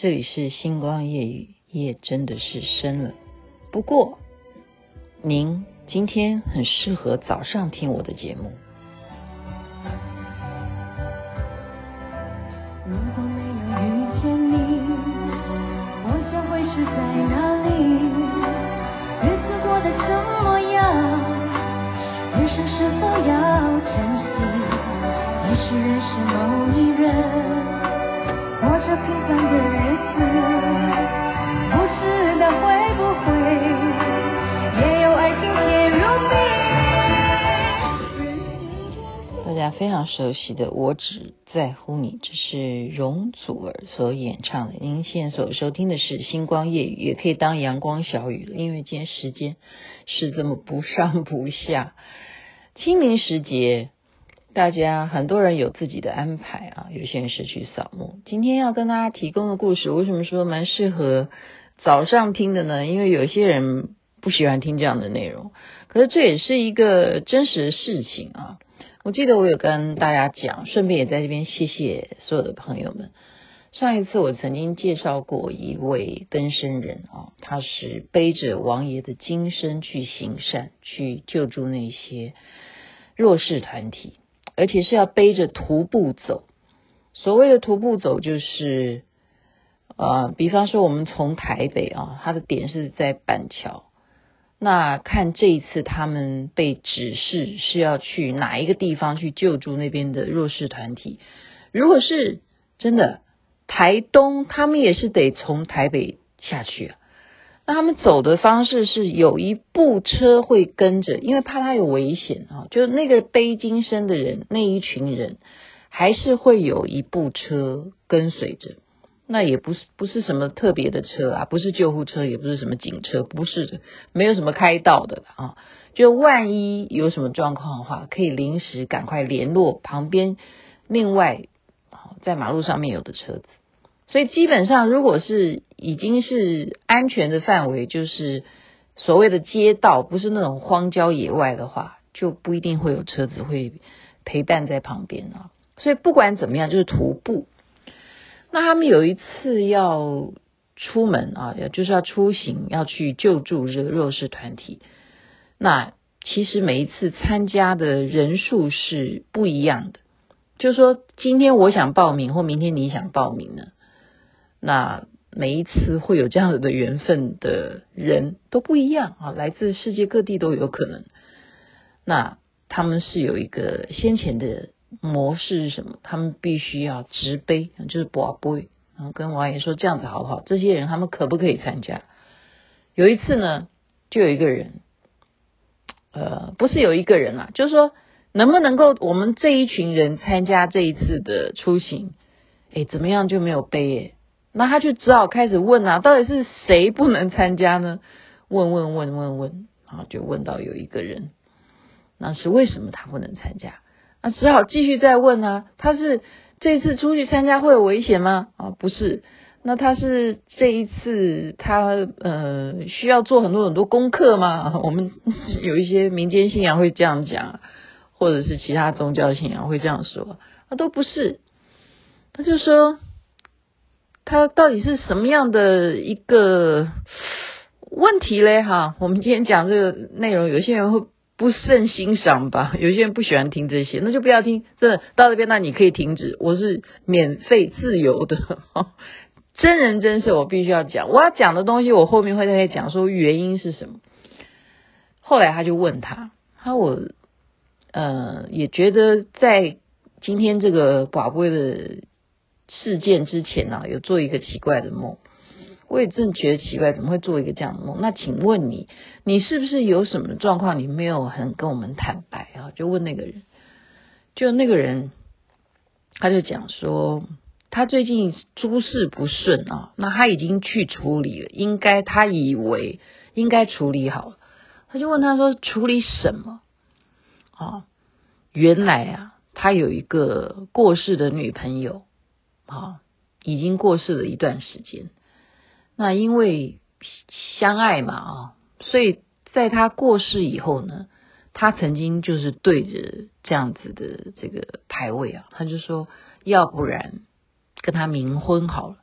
这里是星光夜语，夜真的是深了。不过，您今天很适合早上听我的节目。大家非常熟悉的《我只在乎你》，这是容祖儿所演唱的。您现在所收听的是《星光夜语》，也可以当阳光小雨了，因为今天时间是这么不上不下。清明时节。大家很多人有自己的安排啊，有些人是去扫墓。今天要跟大家提供的故事，为什么说蛮适合早上听的呢？因为有些人不喜欢听这样的内容，可是这也是一个真实的事情啊。我记得我有跟大家讲，顺便也在这边谢谢所有的朋友们。上一次我曾经介绍过一位更生人啊，他是背着王爷的金身去行善，去救助那些弱势团体。而且是要背着徒步走，所谓的徒步走就是，呃，比方说我们从台北啊，他的点是在板桥，那看这一次他们被指示是要去哪一个地方去救助那边的弱势团体，如果是真的台东，他们也是得从台北下去啊。那他们走的方式是有一部车会跟着，因为怕他有危险啊。就那个背金身的人，那一群人还是会有一部车跟随着。那也不是不是什么特别的车啊，不是救护车，也不是什么警车，不是的，没有什么开道的啊。就万一有什么状况的话，可以临时赶快联络旁边另外在马路上面有的车子。所以基本上，如果是已经是安全的范围，就是所谓的街道，不是那种荒郊野外的话，就不一定会有车子会陪伴在旁边啊。所以不管怎么样，就是徒步。那他们有一次要出门啊，就是要出行，要去救助这个弱势团体。那其实每一次参加的人数是不一样的，就是说今天我想报名，或明天你想报名呢？那每一次会有这样子的缘分的人都不一样啊，来自世界各地都有可能。那他们是有一个先前的模式是什么？他们必须要直杯，就是博杯，然后跟王爷说这样子好不好？这些人他们可不可以参加？有一次呢，就有一个人，呃，不是有一个人啊，就是说能不能够我们这一群人参加这一次的出行？哎，怎么样就没有杯耶？那他就只好开始问啊，到底是谁不能参加呢？问问问问问，啊，就问到有一个人，那是为什么他不能参加？那只好继续再问啊，他是这次出去参加会有危险吗？啊，不是，那他是这一次他呃需要做很多很多功课吗？我们有一些民间信仰会这样讲，或者是其他宗教信仰会这样说，那都不是，他就说。他到底是什么样的一个问题嘞？哈，我们今天讲这个内容，有些人会不甚欣赏吧，有些人不喜欢听这些，那就不要听。真的到这边，那你可以停止。我是免费自由的，真人真事，我必须要讲。我要讲的东西，我后面会再讲，说原因是什么。后来他就问他，他我呃也觉得在今天这个宝贵的。事件之前呢、啊，有做一个奇怪的梦，我也正觉得奇怪，怎么会做一个这样的梦？那请问你，你是不是有什么状况？你没有很跟我们坦白啊？就问那个人，就那个人，他就讲说，他最近诸事不顺啊，那他已经去处理了，应该他以为应该处理好了，他就问他说，处理什么？啊，原来啊，他有一个过世的女朋友。啊，已经过世了一段时间。那因为相爱嘛，啊，所以在他过世以后呢，他曾经就是对着这样子的这个牌位啊，他就说，要不然跟他冥婚好了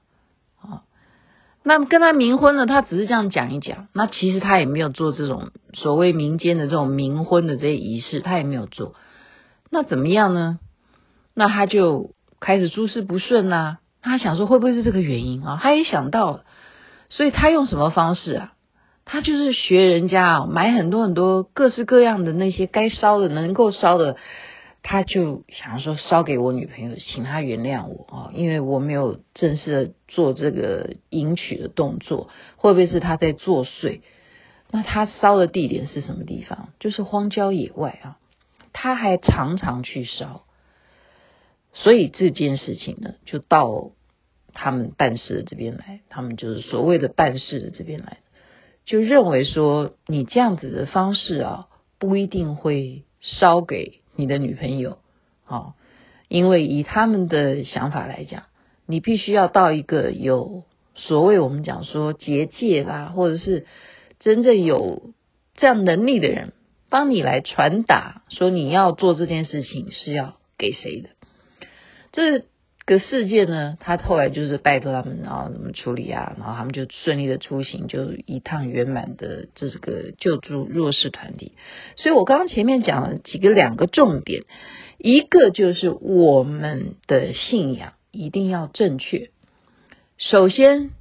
啊。那跟他冥婚了，他只是这样讲一讲，那其实他也没有做这种所谓民间的这种冥婚的这些仪式，他也没有做。那怎么样呢？那他就开始诸事不顺呐、啊。他想说会不会是这个原因啊？他也想到，所以他用什么方式啊？他就是学人家啊，买很多很多各式各样的那些该烧的、能够烧的。他就想说烧给我女朋友，请她原谅我啊，因为我没有正式的做这个迎娶的动作，会不会是他在作祟？那他烧的地点是什么地方？就是荒郊野外啊，他还常常去烧，所以这件事情呢，就到他们办事的这边来，他们就是所谓的办事的这边来，就认为说你这样子的方式啊，不一定会烧给。你的女朋友，哦，因为以他们的想法来讲，你必须要到一个有所谓我们讲说结界啦，或者是真正有这样能力的人帮你来传达，说你要做这件事情是要给谁的，这。个事件呢，他后来就是拜托他们，然后怎么处理啊？然后他们就顺利的出行，就一趟圆满的这个救助弱势团体。所以我刚刚前面讲了几个两个重点，一个就是我们的信仰一定要正确。首先，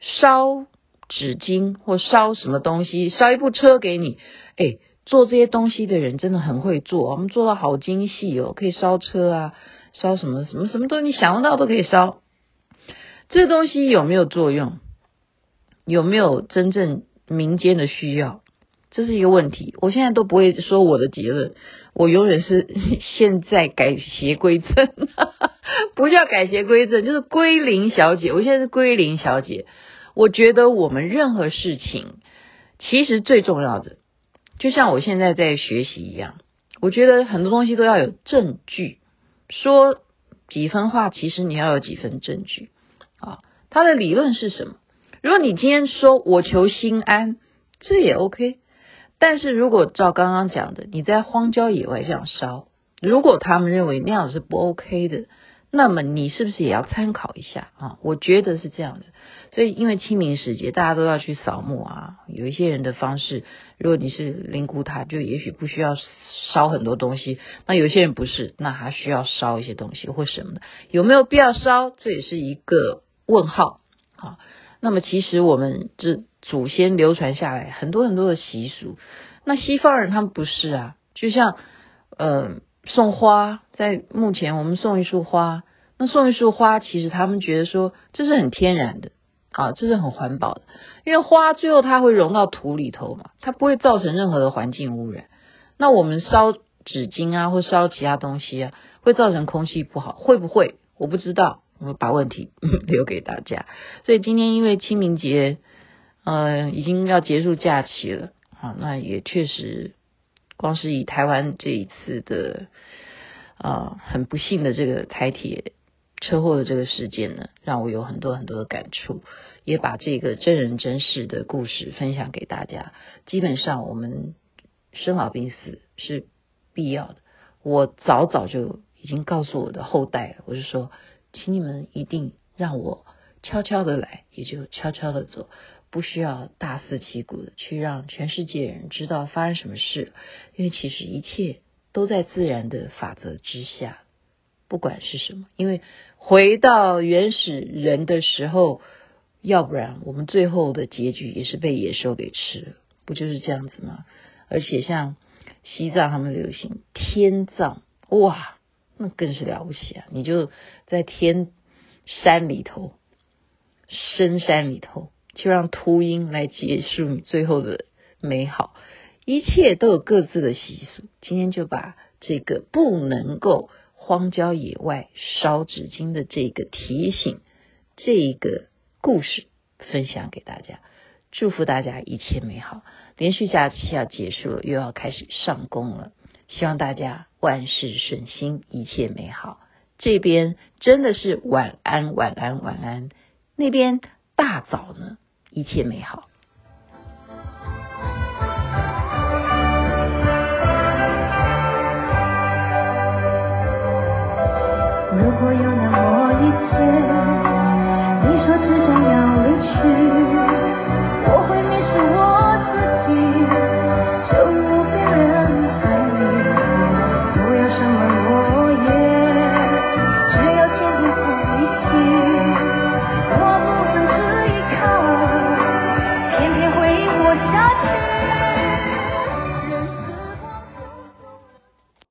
烧纸巾或烧什么东西，烧一部车给你，哎，做这些东西的人真的很会做，我们做到好精细哦，可以烧车啊。烧什么什么什么东西，你想得到都可以烧。这东西有没有作用？有没有真正民间的需要？这是一个问题。我现在都不会说我的结论，我永远是 现在改邪归正，不叫改邪归正，就是归零小姐。我现在是归零小姐。我觉得我们任何事情，其实最重要的，就像我现在在学习一样，我觉得很多东西都要有证据。说几分话，其实你要有几分证据啊？他的理论是什么？如果你今天说我求心安，这也 OK。但是如果照刚刚讲的，你在荒郊野外这样烧，如果他们认为那样是不 OK 的。那么你是不是也要参考一下啊？我觉得是这样子，所以因为清明时节，大家都要去扫墓啊。有一些人的方式，如果你是灵骨塔，就也许不需要烧很多东西；那有些人不是，那还需要烧一些东西或什么的。有没有必要烧？这也是一个问号啊。那么其实我们这祖先流传下来很多很多的习俗，那西方人他们不是啊，就像嗯。送花，在目前我们送一束花，那送一束花，其实他们觉得说这是很天然的啊，这是很环保的，因为花最后它会融到土里头嘛，它不会造成任何的环境污染。那我们烧纸巾啊，或烧其他东西啊，会造成空气不好，会不会？我不知道，我把问题 留给大家。所以今天因为清明节，呃，已经要结束假期了好，那也确实。光是以台湾这一次的啊、很不幸的这个台铁车祸的这个事件呢，让我有很多很多的感触，也把这个真人真事的故事分享给大家。基本上我们生老病死是必要的，我早早就已经告诉我的后代，我就说，请你们一定让我悄悄的来，也就悄悄的走。不需要大肆旗鼓的去让全世界人知道发生什么事，因为其实一切都在自然的法则之下，不管是什么。因为回到原始人的时候，要不然我们最后的结局也是被野兽给吃了，不就是这样子吗？而且像西藏他们流行天葬，哇，那更是了不起啊！你就在天山里头，深山里头。就让秃鹰来结束你最后的美好，一切都有各自的习俗。今天就把这个不能够荒郊野外烧纸巾的这个提醒，这个故事分享给大家，祝福大家一切美好。连续假期要结束了，又要开始上工了，希望大家万事顺心，一切美好。这边真的是晚安，晚安，晚安。那边大早呢？一切美好。如果有那么一天。